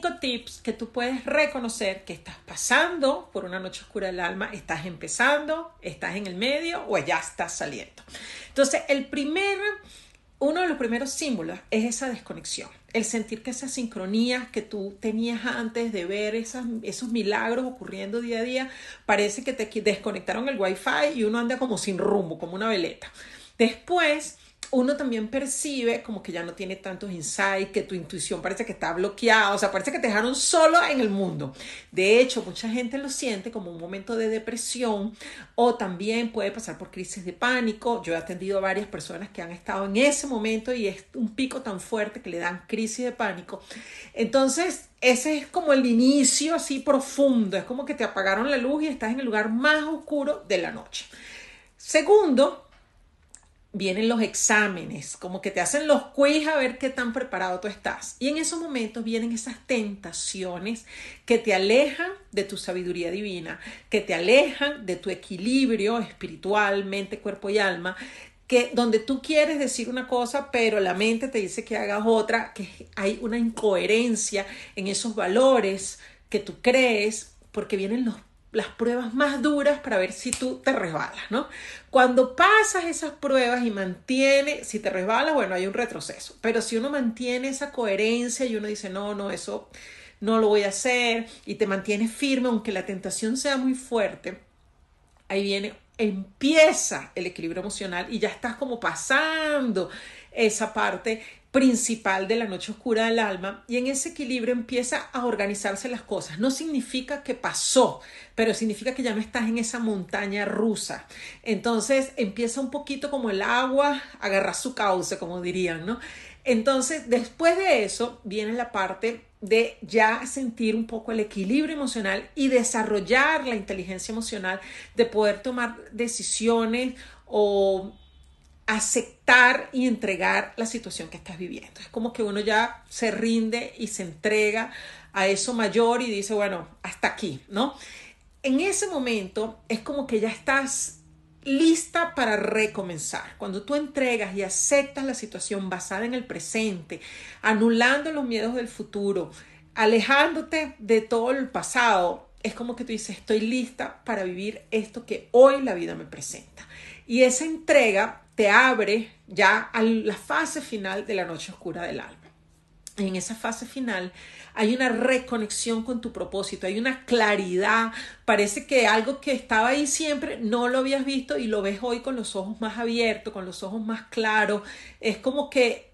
tips que tú puedes reconocer que estás pasando por una noche oscura del alma, estás empezando, estás en el medio o ya estás saliendo. Entonces, el primer, uno de los primeros símbolos es esa desconexión, el sentir que esas sincronías que tú tenías antes de ver esos milagros ocurriendo día a día, parece que te desconectaron el wifi y uno anda como sin rumbo, como una veleta. Después, uno también percibe como que ya no tiene tantos insights, que tu intuición parece que está bloqueada, o sea, parece que te dejaron solo en el mundo. De hecho, mucha gente lo siente como un momento de depresión o también puede pasar por crisis de pánico. Yo he atendido a varias personas que han estado en ese momento y es un pico tan fuerte que le dan crisis de pánico. Entonces, ese es como el inicio así profundo, es como que te apagaron la luz y estás en el lugar más oscuro de la noche. Segundo, vienen los exámenes, como que te hacen los quiz a ver qué tan preparado tú estás. Y en esos momentos vienen esas tentaciones que te alejan de tu sabiduría divina, que te alejan de tu equilibrio espiritual, mente, cuerpo y alma, que donde tú quieres decir una cosa, pero la mente te dice que hagas otra, que hay una incoherencia en esos valores que tú crees, porque vienen los las pruebas más duras para ver si tú te resbalas, ¿no? Cuando pasas esas pruebas y mantienes, si te resbalas, bueno, hay un retroceso, pero si uno mantiene esa coherencia y uno dice, no, no, eso no lo voy a hacer y te mantienes firme, aunque la tentación sea muy fuerte, ahí viene, empieza el equilibrio emocional y ya estás como pasando esa parte principal de la noche oscura del alma y en ese equilibrio empieza a organizarse las cosas. No significa que pasó, pero significa que ya no estás en esa montaña rusa. Entonces empieza un poquito como el agua, agarra su cauce, como dirían, ¿no? Entonces, después de eso viene la parte de ya sentir un poco el equilibrio emocional y desarrollar la inteligencia emocional de poder tomar decisiones o aceptar y entregar la situación que estás viviendo. Es como que uno ya se rinde y se entrega a eso mayor y dice, bueno, hasta aquí, ¿no? En ese momento es como que ya estás lista para recomenzar. Cuando tú entregas y aceptas la situación basada en el presente, anulando los miedos del futuro, alejándote de todo el pasado, es como que tú dices, estoy lista para vivir esto que hoy la vida me presenta. Y esa entrega te abre ya a la fase final de la noche oscura del alma. En esa fase final hay una reconexión con tu propósito, hay una claridad, parece que algo que estaba ahí siempre no lo habías visto y lo ves hoy con los ojos más abiertos, con los ojos más claros, es como que